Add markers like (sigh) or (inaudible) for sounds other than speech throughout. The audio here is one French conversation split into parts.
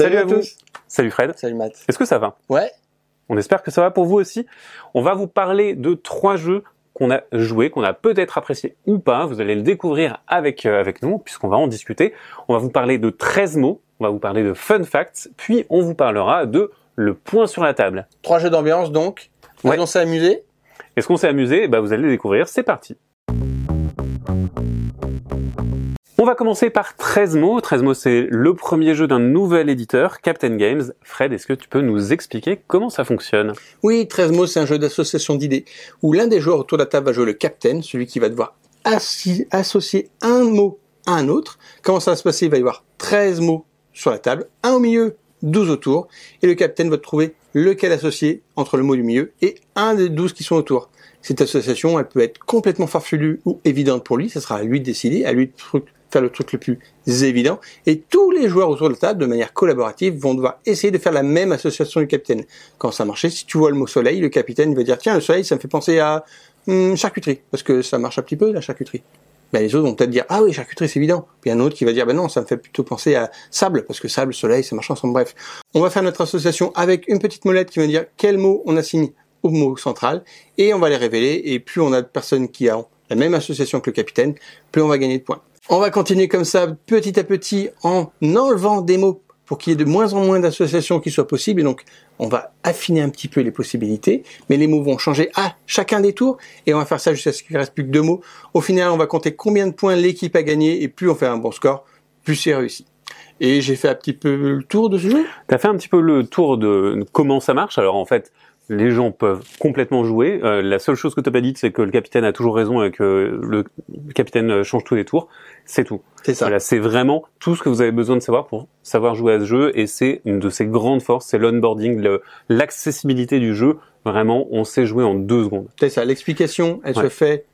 Salut, à tous. Salut Fred. Salut Matt. Est-ce que ça va? Ouais. On espère que ça va pour vous aussi. On va vous parler de trois jeux qu'on a joués, qu'on a peut-être appréciés ou pas. Vous allez le découvrir avec, euh, avec nous, puisqu'on va en discuter. On va vous parler de 13 mots, on va vous parler de fun facts, puis on vous parlera de le point sur la table. Trois jeux d'ambiance donc. Ouais. On s'est amusé? Est-ce qu'on s'est amusé? Eh ben, Vous allez le découvrir, c'est parti. On va commencer par 13 mots. 13 mots, c'est le premier jeu d'un nouvel éditeur, Captain Games. Fred, est-ce que tu peux nous expliquer comment ça fonctionne? Oui, 13 mots, c'est un jeu d'association d'idées où l'un des joueurs autour de la table va jouer le captain, celui qui va devoir associer un mot à un autre. Comment ça va se passer? Il va y avoir 13 mots sur la table, un au milieu, 12 autour, et le captain va trouver lequel associer entre le mot du milieu et un des 12 qui sont autour. Cette association, elle peut être complètement farfelue ou évidente pour lui, ça sera à lui de décider, à lui de faire le truc le plus évident, et tous les joueurs autour de la table, de manière collaborative, vont devoir essayer de faire la même association du capitaine. Quand ça marche, si tu vois le mot soleil, le capitaine va dire, tiens, le soleil, ça me fait penser à hum, charcuterie, parce que ça marche un petit peu, la charcuterie. Ben, les autres vont peut-être dire, ah oui, charcuterie, c'est évident. Puis un autre qui va dire, ben non, ça me fait plutôt penser à sable, parce que sable, soleil, ça marche ensemble. Bref. On va faire notre association avec une petite molette qui va dire quel mot on assigne au mot central, et on va les révéler, et plus on a de personnes qui ont la même association que le capitaine, plus on va gagner de points. On va continuer comme ça, petit à petit, en enlevant des mots pour qu'il y ait de moins en moins d'associations qui soient possibles, et donc on va affiner un petit peu les possibilités, mais les mots vont changer à chacun des tours, et on va faire ça jusqu'à ce qu'il reste plus que deux mots. Au final, on va compter combien de points l'équipe a gagné, et plus on fait un bon score, plus c'est réussi. Et j'ai fait un petit peu le tour de ce jeu. Tu as fait un petit peu le tour de comment ça marche? Alors en fait, les gens peuvent complètement jouer. Euh, la seule chose que tu n'as pas dite, c'est que le capitaine a toujours raison et que le capitaine change tous les tours. C'est tout. C'est ça. Voilà, c'est vraiment tout ce que vous avez besoin de savoir pour savoir jouer à ce jeu et c'est une de ses grandes forces, c'est l'onboarding, l'accessibilité du jeu. Vraiment, on sait jouer en deux secondes. C'est ça. L'explication, elle Ouais. se fait,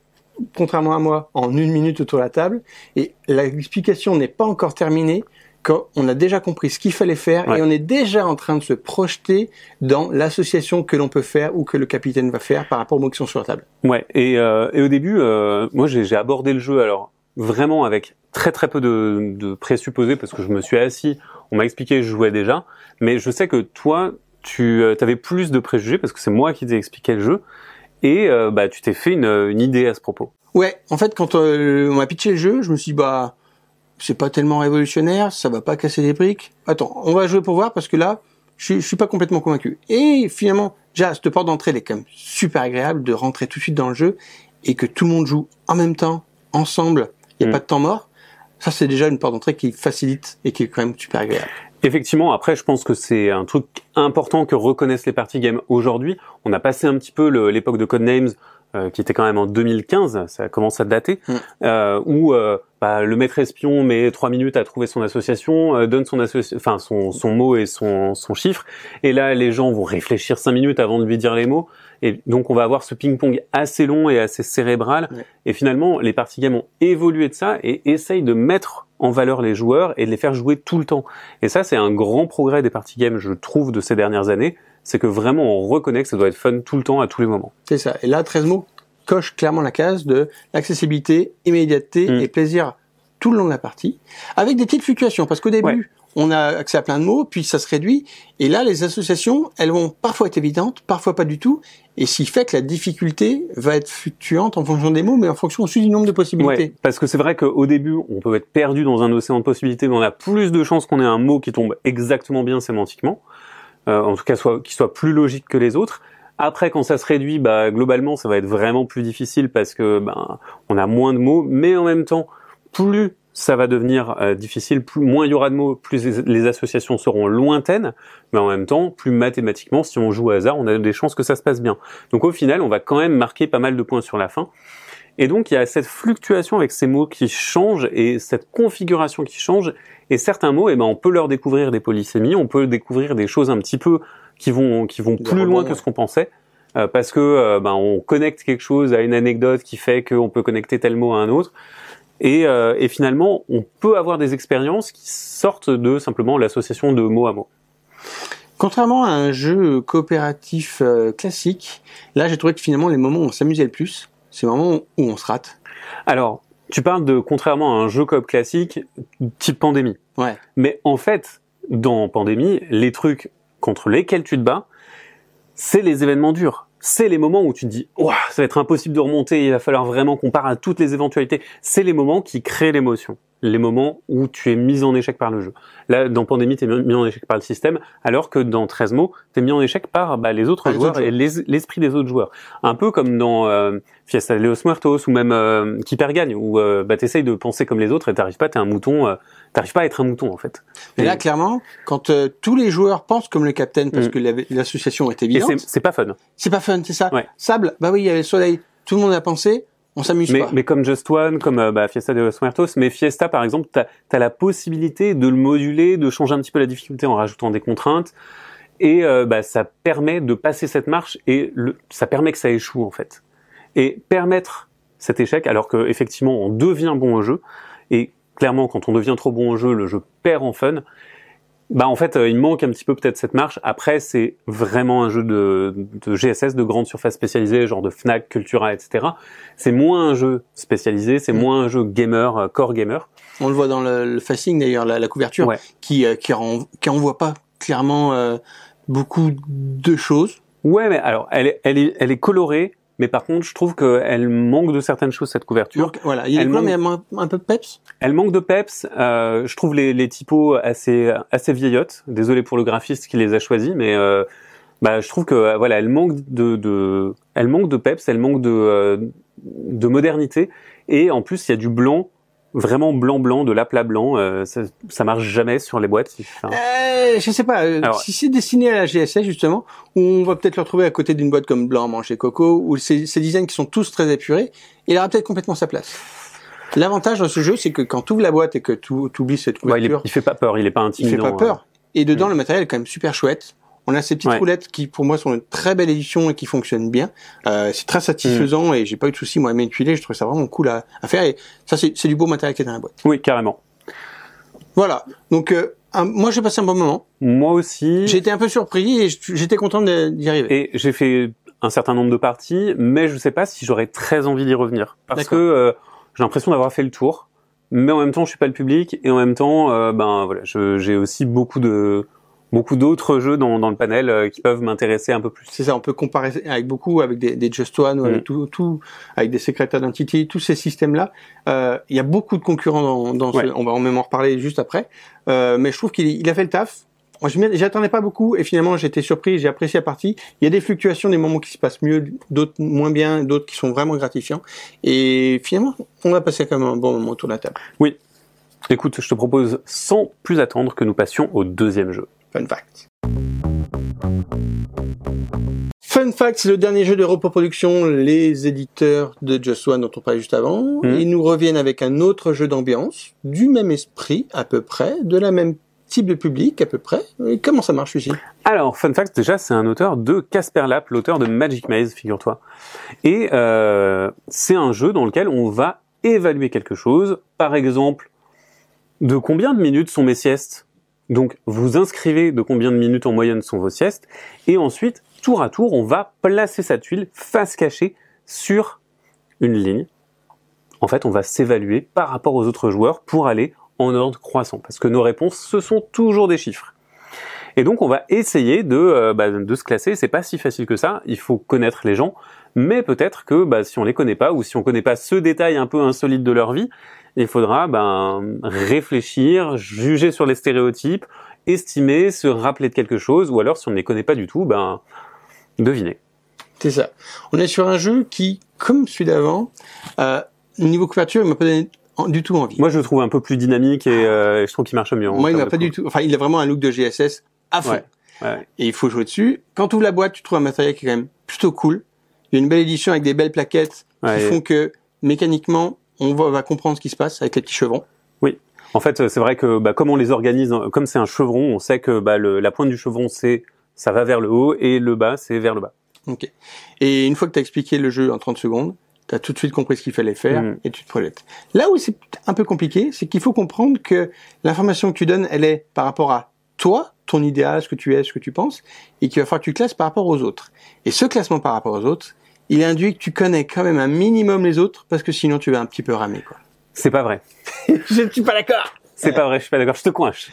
contrairement à moi, en une minute autour de la table. Et l'explication n'est pas encore terminée quand on a déjà compris ce qu'il fallait faire Ouais. et on est déjà en train de se projeter dans l'association que l'on peut faire ou que le capitaine va faire par rapport aux mots qui sont sur la table. Ouais. Et, euh, et au début, euh, moi, j'ai abordé le jeu alors vraiment avec très très peu de, de présupposés parce que je me suis assis, on m'a expliqué, je jouais déjà. Mais je sais que toi, tu avais plus de préjugés parce que c'est moi qui t'ai expliqué le jeu et euh, bah tu t'es fait une, une idée à ce propos. Ouais, en fait, quand euh, on m'a pitché le jeu, je me suis dit, bah, c'est pas tellement révolutionnaire, ça va pas casser des briques. Attends, on va jouer pour voir parce que là, je, suis- je suis pas complètement convaincu. Et finalement, déjà, cette porte d'entrée, elle est quand même super agréable de rentrer tout de suite dans le jeu et que tout le monde joue en même temps, ensemble, il n'y a Mm. pas de temps mort. Ça, c'est déjà une porte d'entrée qui facilite et qui est quand même super agréable. Effectivement, après, je pense que c'est un truc important que reconnaissent les party games aujourd'hui. On a passé un petit peu l'époque de Codenames, euh, qui était quand même en 2015, ça commence à dater, Mm. euh, où euh, bah, le maître espion met trois minutes à trouver son association, euh, donne son, enfin, son, son mot et son, son chiffre, et là, les gens vont réfléchir cinq minutes avant de lui dire les mots, et donc on va avoir ce ping-pong assez long et assez cérébral, et finalement, les party games ont évolué de ça et essayent de mettre en valeur les joueurs et de les faire jouer tout le temps. Et ça, c'est un grand progrès des party games, je trouve, de ces dernières années. C'est que vraiment, on reconnaît que ça doit être fun tout le temps, à tous les moments. C'est ça. Et là, 13 mots coche clairement la case de l'accessibilité, immédiateté Mm. et plaisir tout le long de la partie, avec des petites fluctuations, parce qu'au début, Ouais. on a accès à plein de mots, puis ça se réduit, et là, les associations, elles vont parfois être évidentes, parfois pas du tout, et ce qui fait que la difficulté va être fluctuante en fonction des mots, mais en fonction aussi du nombre de possibilités. Ouais, parce que c'est vrai qu'au début, on peut être perdu dans un océan de possibilités, mais on a plus de chances qu'on ait un mot qui tombe exactement bien sémantiquement, en tout cas soit, qui soit plus logique que les autres. Après, quand ça se réduit, bah, globalement, ça va être vraiment plus difficile parce que ben, on a moins de mots, mais en même temps, plus ça va devenir euh, difficile, plus moins il y aura de mots, plus les associations seront lointaines, mais en même temps, plus mathématiquement, si on joue au hasard, on a des chances que ça se passe bien. Donc au final, on va quand même marquer pas mal de points sur la fin. Et donc il y a cette fluctuation avec ces mots qui changent et cette configuration qui change. Et certains mots, eh ben, on peut leur découvrir des polysémies, on peut découvrir des choses un petit peu qui vont qui vont Des plus loin que ce qu'on pensait. euh, parce que euh, ben, on connecte quelque chose à une anecdote qui fait qu'on peut connecter tel mot à un autre. Et, euh, et finalement, on peut avoir des expériences qui sortent de simplement l'association de mot à mot. Contrairement à un jeu coopératif euh, classique, là j'ai trouvé que finalement les moments où on s'amusait le plus, c'est le moment où on se rate. Alors, tu parles de contrairement à un jeu coop classique type pandémie. Ouais. Mais en fait, dans Pandémie, les trucs contre lesquels tu te bats, c'est les événements durs. C'est les moments où tu te dis, Ouah, ça va être impossible de remonter, il va falloir vraiment qu'on part à toutes les éventualités. C'est les moments qui créent l'émotion les moments où tu es mis en échec par le jeu. Là, dans Pandémie, tu es mis en échec par le système, alors que dans 13 mots, tu es mis en échec par bah, les autres joueurs et l'esprit des autres joueurs. Un peu comme dans euh, Fiesta de Los Muertos ou même euh, Qui perd gagne, où euh, bah, tu essayes de penser comme les autres et t'arrives pas, t'es un mouton, euh, t'arrives pas à être un mouton en fait. Mais là, clairement, quand tous les joueurs pensent comme le capitaine parce mm. que l'association est évidente... C'est pas fun. C'est pas fun, c'est ça. Sable, bah oui, il y avait le soleil, tout le monde a pensé, on s'amuse mais, pas. Mais comme Just One, comme euh, bah, Fiesta de los Muertos, mais Fiesta par exemple, tu as, la possibilité de le moduler, de changer un petit peu la difficulté en rajoutant des contraintes, et euh, bah, ça permet de passer cette marche et le, ça permet que ça échoue en fait. Et permettre cet échec, alors que effectivement on devient bon au jeu, et clairement quand on devient trop bon au jeu, le jeu perd en fun bah en fait, euh, il manque un petit peu peut-être cette marche. Après, c'est vraiment un jeu de, de, GSS, de grande surface spécialisée, genre de Fnac, Cultura, etc. C'est moins un jeu spécialisé, c'est mm. moins un jeu gamer, euh, core gamer. On le voit dans le, le facing d'ailleurs, la, la, couverture, qui euh, qui, qui envoie pas clairement euh, beaucoup de choses. Ouais, mais alors elle est, elle est, elle est colorée, mais par contre, je trouve qu'elle manque de certaines choses cette couverture. voilà, il y a elle mais elle manque un peu de peps? Elle manque de peps. Euh, je trouve les, les typos assez assez vieillottes. Désolé pour le graphiste qui les a choisis, mais euh, bah, je trouve que voilà, elle manque de, de elle manque de peps, elle manque de euh, de modernité. Et en plus, il y a du blanc vraiment blanc blanc de l'aplat blanc euh, ça, ça marche jamais sur les boîtes enfin... euh, je sais pas euh, si c'est destiné à la GSS justement on va peut-être le retrouver à côté d'une boîte comme blanc manger coco ou ces, ces designs qui sont tous très épurés il aura peut-être complètement sa place. L'avantage dans ce jeu c'est que quand tu ouvres la boîte et que tu oublies cette couverture il, fait pas peur il est pas intimidant il fait pas peur. et dedans mm. le matériel est quand même super chouette on a ces petites roulettes qui, pour moi, sont une très belle édition et qui fonctionnent bien. Euh, c'est très satisfaisant mm. et j'ai pas eu de soucis moi à manipuler. Je trouve ça vraiment cool à, faire et ça, c'est du beau matériel qui est dans la boîte. Oui, carrément. Voilà. Donc, euh, moi, j'ai passé un bon moment. Moi aussi. J'ai été un peu surpris et j'étais content d'y arriver. Et j'ai fait un certain nombre de parties, mais je sais pas si j'aurais très envie d'y revenir parce que euh, j'ai l'impression d'avoir fait le tour. Mais en même temps, je suis pas le public et en même temps, euh, ben voilà, j'ai aussi beaucoup de beaucoup d'autres jeux dans, dans, le panel euh, qui peuvent m'intéresser un peu plus. C'est ça, on peut comparer avec beaucoup, avec des, des Just One, avec mm. tout, tout, avec des Secret Identity, tous ces systèmes-là. Euh, il y a beaucoup de concurrents dans, dans ce, on va en même en reparler juste après. Euh, mais je trouve qu'il il a fait le taf. J'attendais pas beaucoup et finalement j'étais surpris, j'ai apprécié la partie. Il y a des fluctuations, des moments qui se passent mieux, d'autres moins bien, d'autres qui sont vraiment gratifiants. Et finalement, on a passé quand même un bon moment autour de la table. Oui. Écoute, je te propose sans plus attendre que nous passions au deuxième jeu. Fun Fact. Fun Fact, c'est le dernier jeu de Production, les éditeurs de Just One dont on parlait juste avant. Hmm. Ils nous reviennent avec un autre jeu d'ambiance, du même esprit à peu près, de la même type de public à peu près. Et comment ça marche ici Alors, Fun Fact, déjà, c'est un auteur de Casper Lap, l'auteur de Magic Maze, figure-toi. Et euh, c'est un jeu dans lequel on va évaluer quelque chose. Par exemple, de combien de minutes sont mes siestes? Donc vous inscrivez de combien de minutes en moyenne sont vos siestes, et ensuite, tour à tour, on va placer sa tuile face cachée sur une ligne. En fait, on va s'évaluer par rapport aux autres joueurs pour aller en ordre croissant, parce que nos réponses, ce sont toujours des chiffres. Et donc, on va essayer de, euh, bah, de se classer. C'est pas si facile que ça. Il faut connaître les gens, mais peut-être que bah, si on les connaît pas ou si on connaît pas ce détail un peu insolite de leur vie, il faudra ben, réfléchir, juger sur les stéréotypes, estimer, se rappeler de quelque chose, ou alors si on ne les connaît pas du tout, ben, deviner. C'est ça. On est sur un jeu qui, comme celui d'avant, euh, niveau couverture, il m'a pas donné du tout envie. Moi, je le trouve un peu plus dynamique et, euh, je trouve qu'il marche mieux. Moi, il m'a pas du tout. Enfin, il a vraiment un look de GSS à fond. Et il faut jouer dessus. Quand tu ouvres la boîte, tu trouves un matériel qui est quand même plutôt cool. Il y a une belle édition avec des belles plaquettes qui font que mécaniquement, on va, comprendre ce qui se passe avec les petits chevrons. Oui. En fait, c'est vrai que bah, comme on les organise, comme c'est un chevron, on sait que bah, la pointe du chevron, c'est ça va vers le haut et le bas, c'est vers le bas. Ok. Et une fois que tu as expliqué le jeu en 30 secondes, tu as tout de suite compris ce qu'il fallait faire mm. et tu te projettes. Là où c'est un peu compliqué, c'est qu'il faut comprendre que l'information que tu donnes, elle est par rapport à toi, ton idéal, ce que tu es, ce que tu penses, et qu'il va falloir que tu classes par rapport aux autres. Et ce classement par rapport aux autres, il induit que tu connais quand même un minimum les autres parce que sinon tu vas un petit peu ramer quoi. C'est pas vrai. (laughs) je ne suis pas d'accord. C'est pas vrai, je suis pas d'accord. Je te coince.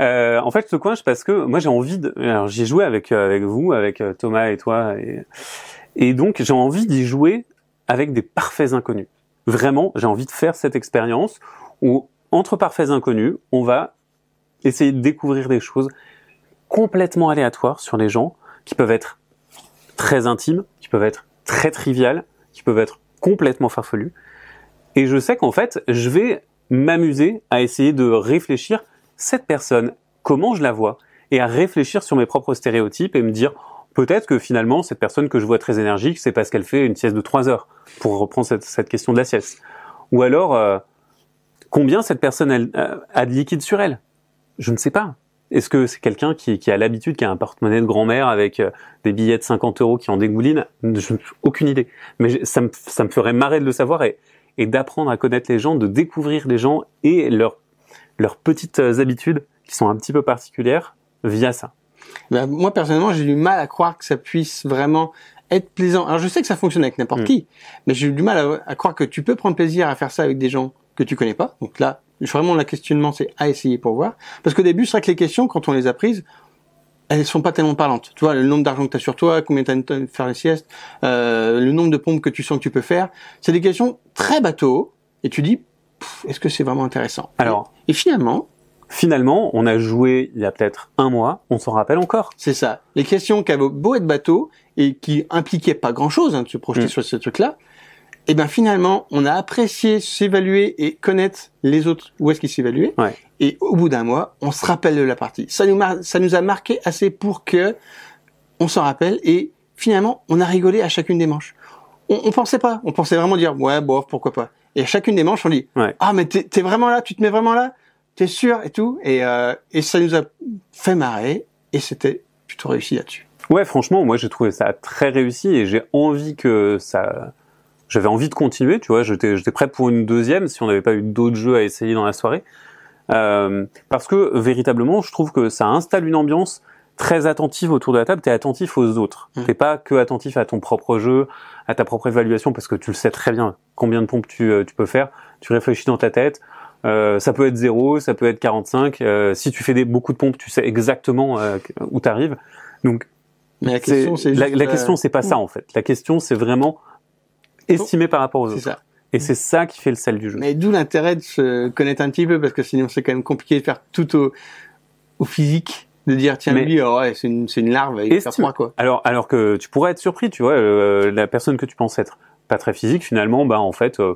Euh, en fait, je te coince parce que moi j'ai envie de. Alors j'ai joué avec euh, avec vous, avec euh, Thomas et toi, et, et donc j'ai envie d'y jouer avec des parfaits inconnus. Vraiment, j'ai envie de faire cette expérience où entre parfaits inconnus, on va essayer de découvrir des choses complètement aléatoires sur les gens qui peuvent être très intimes, qui peuvent être très triviales, qui peuvent être complètement farfelues. Et je sais qu'en fait, je vais m'amuser à essayer de réfléchir cette personne, comment je la vois, et à réfléchir sur mes propres stéréotypes et me dire peut-être que finalement cette personne que je vois très énergique, c'est parce qu'elle fait une sieste de 3 heures, pour reprendre cette, question de la sieste. Ou alors, euh, combien cette personne euh, a de liquide sur elle? Je ne sais pas. Est-ce que c'est quelqu'un qui, qui, a l'habitude, qui a un porte-monnaie de grand-mère avec euh, des billets de 50 euros qui en dégoulinent? Aucune idée. Mais ça me, ça me ferait marrer de le savoir et, et d'apprendre à connaître les gens, de découvrir les gens et leurs leurs petites habitudes qui sont un petit peu particulières via ça. Ben, moi personnellement, j'ai du mal à croire que ça puisse vraiment être plaisant. Alors je sais que ça fonctionne avec n'importe mm. qui, mais j'ai du mal à, croire que tu peux prendre plaisir à faire ça avec des gens que tu connais pas. Donc là, vraiment le questionnement c'est à essayer pour voir. Parce qu'au début, c'est vrai que les questions, quand on les a prises, elles sont pas tellement parlantes. Tu vois, le nombre d'argent que tu as sur toi, combien tu as de faire les siestes, euh, le nombre de pompes que tu sens que tu peux faire, c'est des questions très bateau. Et tu dis, est-ce que c'est vraiment intéressant? Alors, et, finalement, finalement, on a joué il y a peut-être un mois, on s'en rappelle encore. C'est ça. Les questions qui avaient beau être bateau et qui impliquaient pas grand-chose hein, de se projeter mm. sur ce truc-là, et eh ben finalement, on a apprécié s'évaluer et connaître les autres où est-ce qu'ils s'évaluaient. Ouais. Et au bout d'un mois, on se rappelle de la partie. Ça nous, ça nous a marqué assez pour que on s'en rappelle et finalement, on a rigolé à chacune des manches. On, on pensait pas, on pensait vraiment dire ouais, bof, pourquoi pas. Et à chacune des manches, on dit ah mais t'es es vraiment là, tu te mets vraiment là, t'es sûr et tout? Et, euh, et ça nous a fait marrer et c'était plutôt réussi là-dessus. Ouais, franchement, moi j'ai trouvé ça très réussi et j'ai envie que ça j'avais envie de continuer, tu vois, j'étais j'étais prêt pour une deuxième si on n'avait pas eu d'autres jeux à essayer dans la soirée. Euh, parce que véritablement, je trouve que ça installe une ambiance très attentive autour de la table. T'es attentif aux autres. Mmh. T'es pas que attentif à ton propre jeu, à ta propre évaluation, parce que tu le sais très bien combien de pompes tu, euh, tu peux faire. Tu réfléchis dans ta tête. Euh, ça peut être 0, ça peut être 45. Euh, si tu fais des, beaucoup de pompes, tu sais exactement euh, où tu arrives. Donc, Mais la question, c'est la, la, question, c'est pas ça en fait. La question, c'est vraiment estimé par rapport aux autres. Ça. Et c'est ça qui fait le sel du jeu. Mais d'où l'intérêt de se connaître un petit peu, parce que sinon c'est quand même compliqué de faire tout au, au physique, de dire tiens lui, oh ouais, c'est une, une larve, il faire froid quoi. Alors, alors que tu pourrais être surpris, tu vois, euh, la personne que tu penses être pas très physique, finalement, bah en fait, euh,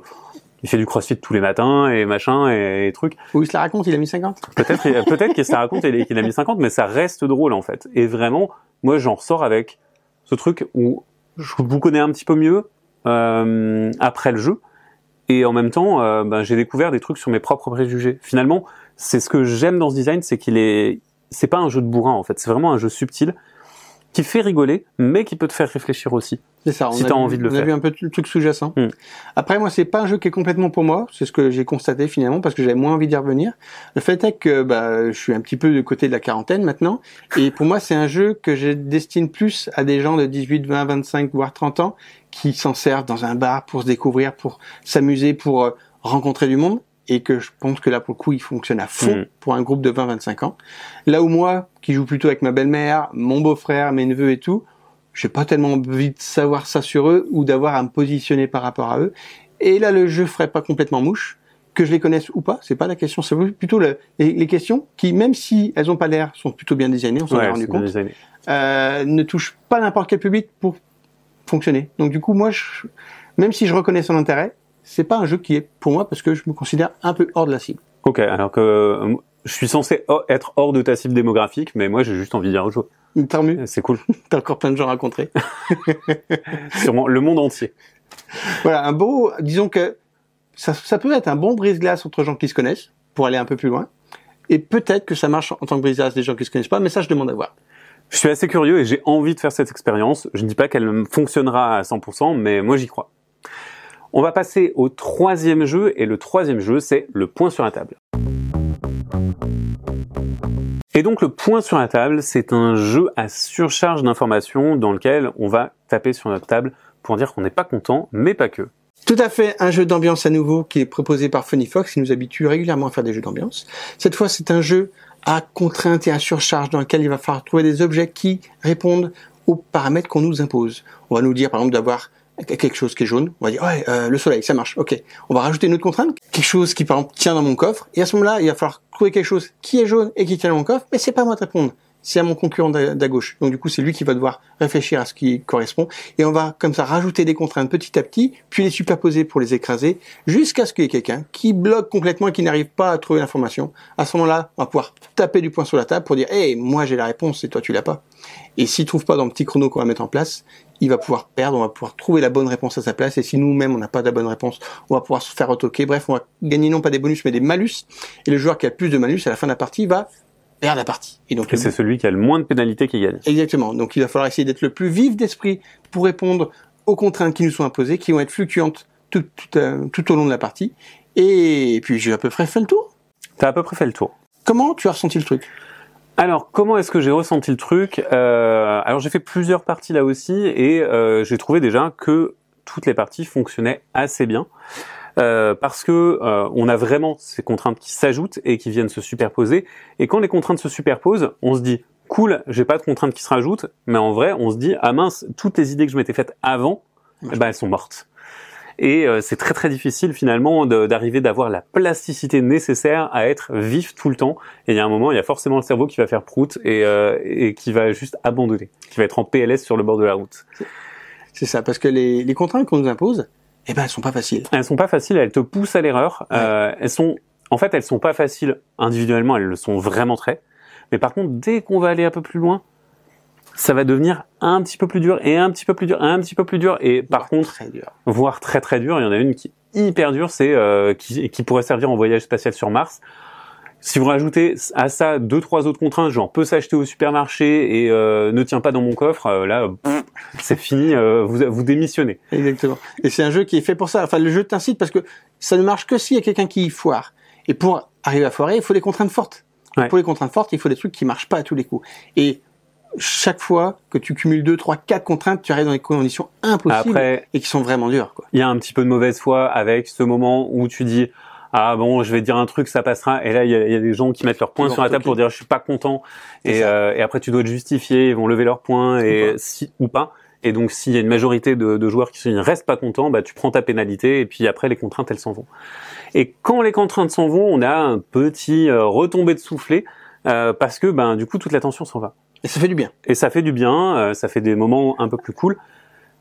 il fait du crossfit tous les matins et machin et, et trucs. Ou il se la raconte, il a mis 50 Peut-être, (laughs) peut-être qu'il se la raconte et qu'il a mis 50, mais ça reste drôle en fait. Et vraiment, moi j'en ressors avec ce truc où je vous connais un petit peu mieux euh, après le jeu et en même temps, euh, ben, j'ai découvert des trucs sur mes propres préjugés. Finalement, c'est ce que j'aime dans ce design, c'est qu'il est, c'est pas un jeu de bourrin en fait, c'est vraiment un jeu subtil qui fait rigoler, mais qui peut te faire réfléchir aussi. C'est ça. si t'as envie de le on faire. On a vu un peu le truc sous-jacent. Hmm. Après, moi, c'est pas un jeu qui est complètement pour moi. C'est ce que j'ai constaté finalement parce que j'avais moins envie d'y revenir. Le fait est que bah, je suis un petit peu de côté de la quarantaine maintenant, et pour moi, c'est un jeu que je destine plus à des gens de 18, 20, 25, voire 30 ans qui s'en servent dans un bar pour se découvrir, pour s'amuser, pour euh, rencontrer du monde, et que je pense que là pour le coup il fonctionne à fond mm. pour un groupe de 20-25 ans. Là où moi, qui joue plutôt avec ma belle-mère, mon beau-frère, mes neveux et tout, j'ai pas tellement envie de savoir ça sur eux ou d'avoir à me positionner par rapport à eux. Et là le jeu ferait pas complètement mouche, que je les connaisse ou pas, c'est pas la question, c'est plutôt les, questions qui, même si elles ont pas l'air, sont plutôt bien designées, on s'en est rendu compte, euh, ne touchent pas n'importe quel public pour fonctionner. Donc du coup, moi, je, même si je reconnais son intérêt, c'est pas un jeu qui est pour moi parce que je me considère un peu hors de la cible. Ok, alors que euh, je suis censé être hors de ta cible démographique, mais moi j'ai juste envie d'y rejouer. Tant mieux. C'est cool. (laughs) T'as encore plein de gens à rencontrer. (laughs) Sûrement le monde entier. Voilà, un beau, disons que ça, ça peut être un bon brise-glace entre gens qui se connaissent pour aller un peu plus loin. Et peut-être que ça marche en tant que brise-glace des gens qui se connaissent pas, mais ça je demande à voir. Je suis assez curieux et j'ai envie de faire cette expérience. Je ne dis pas qu'elle fonctionnera à 100%, mais moi j'y crois. On va passer au troisième jeu et le troisième jeu c'est le point sur la table. Et donc le point sur la table, c'est un jeu à surcharge d'informations dans lequel on va taper sur notre table pour dire qu'on n'est pas content, mais pas que. Tout à fait, un jeu d'ambiance à nouveau qui est proposé par Funny Fox, qui nous habitue régulièrement à faire des jeux d'ambiance. Cette fois, c'est un jeu à contrainte et à surcharge dans lequel il va falloir trouver des objets qui répondent aux paramètres qu'on nous impose. On va nous dire par exemple d'avoir quelque chose qui est jaune, on va dire ouais euh, le soleil ça marche, ok. On va rajouter une autre contrainte, quelque chose qui par exemple tient dans mon coffre, et à ce moment-là il va falloir trouver quelque chose qui est jaune et qui tient dans mon coffre, mais c'est pas moi de répondre, c'est à mon concurrent d'à gauche. Donc du coup c'est lui qui va devoir réfléchir à ce qui correspond, et on va comme ça rajouter des contraintes petit à petit, puis les superposer pour les écraser, jusqu'à ce qu'il y ait quelqu'un qui bloque complètement et qui n'arrive pas à trouver l'information. À ce moment-là on va pouvoir taper du poing sur la table pour dire hey moi j'ai la réponse et toi tu l'as pas. Et s'il trouve pas dans le petit chrono qu'on va mettre en place, il va pouvoir perdre, on va pouvoir trouver la bonne réponse à sa place. Et si nous-mêmes on n'a pas la bonne réponse, on va pouvoir se faire retoquer. Bref, on va gagner non pas des bonus mais des malus. Et le joueur qui a plus de malus à la fin de la partie va perdre la partie. Et donc c'est celui qui a le moins de pénalités qui gagne. Exactement. Donc il va falloir essayer d'être le plus vif d'esprit pour répondre aux contraintes qui nous sont imposées, qui vont être fluctuantes tout, tout, euh, tout au long de la partie. Et puis j'ai à peu près fait le tour. T'as à peu près fait le tour. Comment tu as ressenti le truc? Alors, comment est-ce que j'ai ressenti le truc? Euh, Alors, j'ai fait plusieurs parties là aussi et euh, j'ai trouvé déjà que toutes les parties fonctionnaient assez bien. Euh, parce que on a vraiment ces contraintes qui s'ajoutent et qui viennent se superposer. Et quand les contraintes se superposent, on se dit cool, j'ai pas de contraintes qui se rajoutent, mais en vrai, on se dit ah mince, toutes les idées que je m'étais faites avant, eh ben elles sont mortes et euh, c'est très très difficile finalement d'arriver d'avoir la plasticité nécessaire à être vif tout le temps. Et il y a un moment, il y a forcément le cerveau qui va faire prout et, euh, et qui va juste abandonner, qui va être en PLS sur le bord de la route. C'est ça, parce que les, les contraintes qu'on nous impose, eh ben elles sont pas faciles. Elles sont pas faciles, elles te poussent à l'erreur. Euh, elles sont, en fait, elles sont pas faciles individuellement, elles le sont vraiment très. Mais par contre, dès qu'on va aller un peu plus loin, ça va devenir un petit peu plus dur et un petit peu plus dur et un petit peu plus dur et par contre très dur. voire très très dur il y en a une qui est hyper dure c'est euh, qui, qui pourrait servir en voyage spatial sur Mars si vous rajoutez à ça deux trois autres contraintes genre peut s'acheter au supermarché et euh, ne tient pas dans mon coffre euh, là (laughs) c'est fini vous vous démissionnez. Exactement. Et c'est un jeu qui est fait pour ça. Enfin le jeu t'incite parce que ça ne marche que s'il y a quelqu'un qui foire. Et pour arriver à foirer il faut des contraintes fortes. Pour les contraintes fortes il faut des trucs qui marchent pas à tous les coups. Et chaque fois que tu cumules deux, trois, quatre contraintes, tu arrives dans des conditions impossibles et qui sont vraiment dures. Il y a un petit peu de mauvaise foi avec ce moment où tu dis ah bon, je vais dire un truc, ça passera. Et là, il y a, des gens qui mettent leur poing sur la table pour dire je suis pas content. Et, euh, et, après, tu dois te justifier. Ils vont lever leur poing et ou si ou pas. Et donc, s'il y a une majorité de, de joueurs qui ne restent pas contents, bah tu prends ta pénalité et puis après les contraintes elles s'en vont. Et quand les contraintes s'en vont, on a un petit euh, retombé de soufflet euh, parce que ben du coup toute l'attention s'en va. Et ça fait du bien. Et ça fait du bien, euh, ça fait des moments un peu plus cool.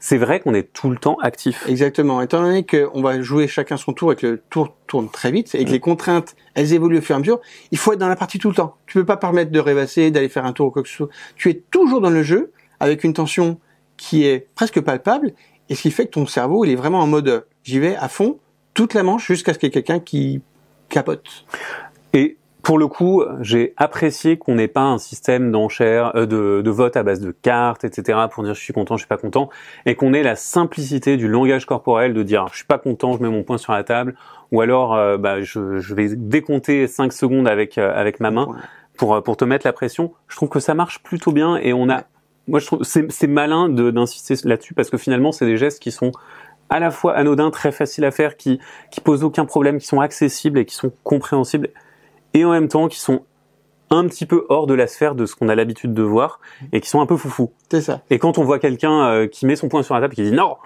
C'est vrai qu'on est tout le temps actif. Exactement. Étant donné qu'on va jouer chacun son tour et que le tour tourne très vite et que mm. les contraintes, elles évoluent au fur et à mesure, il faut être dans la partie tout le temps. Tu peux pas permettre de rêvasser, d'aller faire un tour ou quoi que ce soit. Tu es toujours dans le jeu avec une tension qui est presque palpable et ce qui fait que ton cerveau, il est vraiment en mode j'y vais à fond toute la manche jusqu'à ce qu'il y ait quelqu'un qui capote. Et pour le coup, j'ai apprécié qu'on n'ait pas un système d'enchères, euh, de, de, vote à base de cartes, etc. pour dire je suis content, je suis pas content, et qu'on ait la simplicité du langage corporel de dire je suis pas content, je mets mon poing sur la table, ou alors euh, bah, je, je, vais décompter 5 secondes avec euh, avec ma main pour pour te mettre la pression. Je trouve que ça marche plutôt bien et on a, moi je trouve c'est malin d'insister là-dessus parce que finalement c'est des gestes qui sont à la fois anodins, très faciles à faire, qui qui posent aucun problème, qui sont accessibles et qui sont compréhensibles et en même temps qui sont un petit peu hors de la sphère de ce qu'on a l'habitude de voir et qui sont un peu foufou. C'est ça. Et quand on voit quelqu'un euh, qui met son poing sur la table et qui dit non,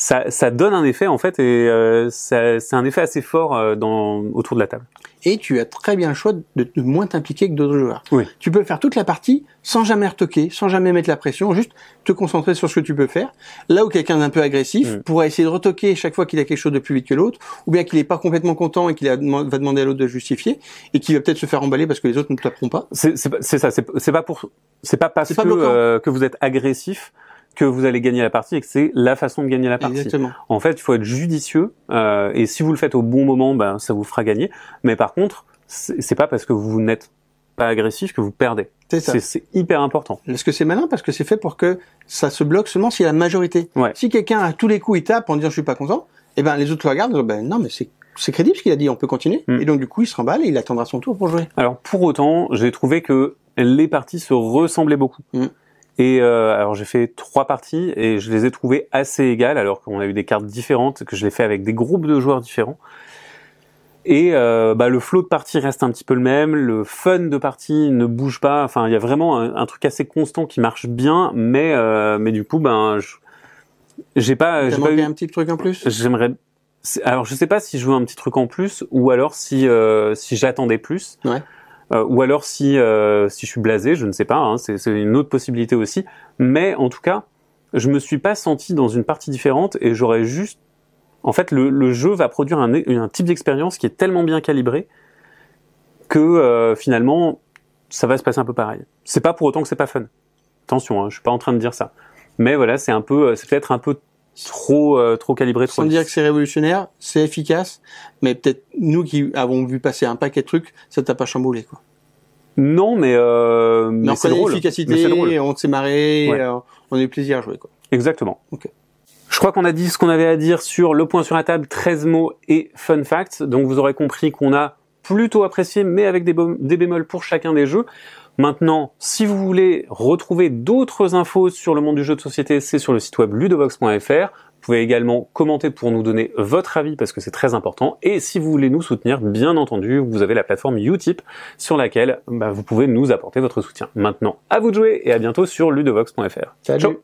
ça, ça donne un effet en fait et euh, c'est un effet assez fort euh, dans, autour de la table. Et tu as très bien le choix de, de moins t'impliquer que d'autres joueurs. Oui. Tu peux faire toute la partie sans jamais retoquer, sans jamais mettre la pression, juste te concentrer sur ce que tu peux faire. Là où quelqu'un d'un peu agressif mm. pourra essayer de retoquer chaque fois qu'il a quelque chose de plus vite que l'autre, ou bien qu'il n'est pas complètement content et qu'il va demander à l'autre de justifier, et qu'il va peut-être se faire emballer parce que les autres ne te taperont pas. C'est ça, c'est pas pour, c'est pas parce que, euh, que vous êtes agressif que vous allez gagner la partie et que c'est la façon de gagner la partie. Exactement. En fait, il faut être judicieux euh, et si vous le faites au bon moment, ben ça vous fera gagner. Mais par contre, c'est pas parce que vous n'êtes pas agressif que vous perdez. C'est hyper important. Est-ce que c'est malin? Parce que c'est fait pour que ça se bloque seulement si y a la majorité. Ouais. Si quelqu'un à tous les coups il tape en disant je suis pas content, et eh ben les autres le regardent, ben non mais c'est c'est crédible ce qu'il a dit, on peut continuer. Mm. Et donc du coup il se remballe et il attendra son tour pour jouer. Alors pour autant, j'ai trouvé que les parties se ressemblaient beaucoup. Mm. Et euh, alors j'ai fait trois parties et je les ai trouvées assez égales alors qu'on a eu des cartes différentes, que je l'ai fait avec des groupes de joueurs différents. Et euh, bah, le flow de partie reste un petit peu le même, le fun de partie ne bouge pas. Enfin, il y a vraiment un, truc assez constant qui marche bien, mais euh, mais du coup, ben, j'ai pas. J'ai pas eu un petit truc en plus? J'aimerais. Alors, je sais pas si je veux un petit truc en plus ou alors si euh, si j'attendais plus. Ouais. Euh, ou alors si euh, si je suis blasé, je ne sais pas. Hein, c'est une autre possibilité aussi. Mais en tout cas, je me suis pas senti dans une partie différente et j'aurais juste en fait, le, jeu va produire un, un type d'expérience qui est tellement bien calibré que euh, finalement, ça va se passer un peu pareil. C'est pas pour autant que c'est pas fun. Attention, hein, je suis pas en train de dire ça. Mais voilà, c'est un peu, c'est peut-être un peu trop, euh, trop calibré. Sans dire que c'est révolutionnaire, c'est efficace, mais peut-être nous qui avons vu passer un paquet de trucs, ça t'a pas chamboulé, quoi. Non, mais, euh, mais, on connaît l'efficacité, on s'est marré, euh, on a eu plaisir à jouer, quoi. Exactement. Ok. Je crois qu'on a dit ce qu'on avait à dire sur le point sur la table, 13 mots et fun facts. Donc vous aurez compris qu'on a plutôt apprécié, mais avec des, des bémols pour chacun des jeux. Maintenant, si vous voulez retrouver d'autres infos sur le monde du jeu de société, c'est sur le site web ludovox.fr. Vous pouvez également commenter pour nous donner votre avis parce que c'est très important. Et si vous voulez nous soutenir, bien entendu, vous avez la plateforme Utip sur laquelle bah, vous pouvez nous apporter votre soutien. Maintenant, à vous de jouer et à bientôt sur ludovox.fr. Ciao